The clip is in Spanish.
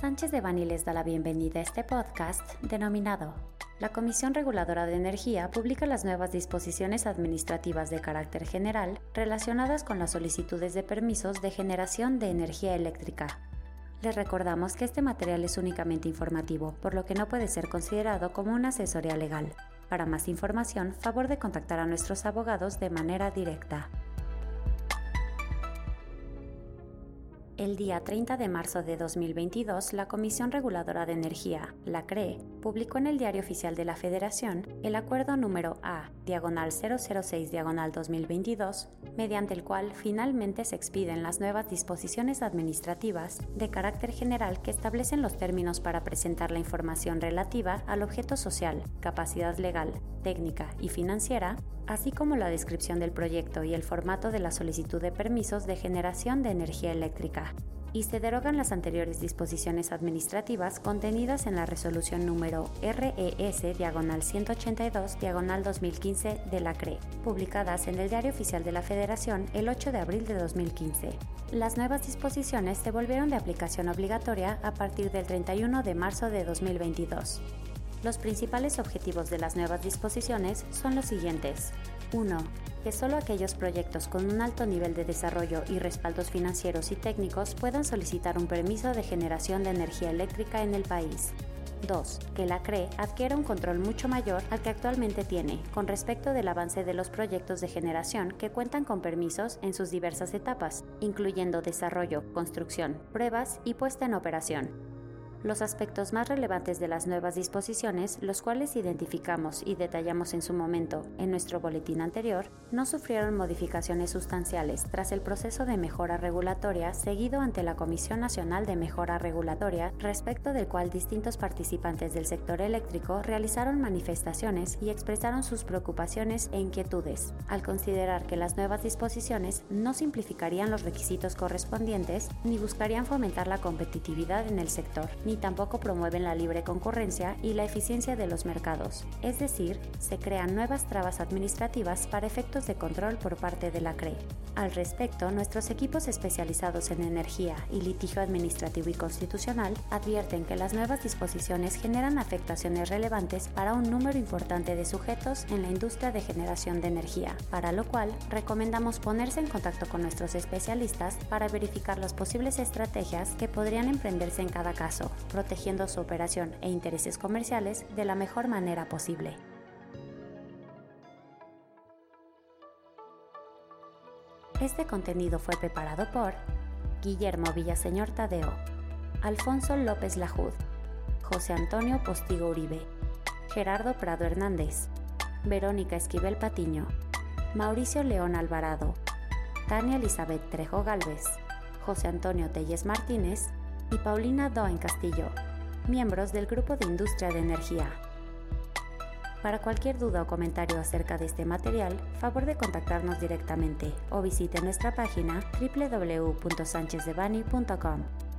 Sánchez de Bani les da la bienvenida a este podcast denominado La Comisión Reguladora de Energía publica las nuevas disposiciones administrativas de carácter general relacionadas con las solicitudes de permisos de generación de energía eléctrica. Les recordamos que este material es únicamente informativo, por lo que no puede ser considerado como una asesoría legal. Para más información, favor de contactar a nuestros abogados de manera directa. El día 30 de marzo de 2022, la Comisión Reguladora de Energía, la CRE, publicó en el Diario Oficial de la Federación el acuerdo número A, diagonal 006, diagonal 2022, mediante el cual finalmente se expiden las nuevas disposiciones administrativas de carácter general que establecen los términos para presentar la información relativa al objeto social, capacidad legal, técnica y financiera, así como la descripción del proyecto y el formato de la solicitud de permisos de generación de energía eléctrica, y se derogan las anteriores disposiciones administrativas contenidas en la resolución número RES diagonal 182 diagonal 2015 de la CRE, publicadas en el Diario Oficial de la Federación el 8 de abril de 2015. Las nuevas disposiciones se volvieron de aplicación obligatoria a partir del 31 de marzo de 2022. Los principales objetivos de las nuevas disposiciones son los siguientes. 1. Que solo aquellos proyectos con un alto nivel de desarrollo y respaldos financieros y técnicos puedan solicitar un permiso de generación de energía eléctrica en el país. 2. Que la CRE adquiera un control mucho mayor al que actualmente tiene con respecto del avance de los proyectos de generación que cuentan con permisos en sus diversas etapas, incluyendo desarrollo, construcción, pruebas y puesta en operación los aspectos más relevantes de las nuevas disposiciones, los cuales identificamos y detallamos en su momento en nuestro boletín anterior, no sufrieron modificaciones sustanciales tras el proceso de mejora regulatoria seguido ante la Comisión Nacional de Mejora Regulatoria, respecto del cual distintos participantes del sector eléctrico realizaron manifestaciones y expresaron sus preocupaciones e inquietudes, al considerar que las nuevas disposiciones no simplificarían los requisitos correspondientes ni buscarían fomentar la competitividad en el sector, ni tampoco promueven la libre concurrencia y la eficiencia de los mercados, es decir, se crean nuevas trabas administrativas para efectos de control por parte de la CRE. Al respecto, nuestros equipos especializados en energía y litigio administrativo y constitucional advierten que las nuevas disposiciones generan afectaciones relevantes para un número importante de sujetos en la industria de generación de energía, para lo cual recomendamos ponerse en contacto con nuestros especialistas para verificar las posibles estrategias que podrían emprenderse en cada caso, protegiendo su operación e intereses comerciales de la mejor manera posible. Este contenido fue preparado por Guillermo Villaseñor Tadeo, Alfonso López Lajud, José Antonio Postigo Uribe, Gerardo Prado Hernández, Verónica Esquivel Patiño, Mauricio León Alvarado, Tania Elizabeth Trejo Galvez, José Antonio Telles Martínez y Paulina Doen Castillo, miembros del Grupo de Industria de Energía. Para cualquier duda o comentario acerca de este material, favor de contactarnos directamente o visite nuestra página www.sanchezdevani.com.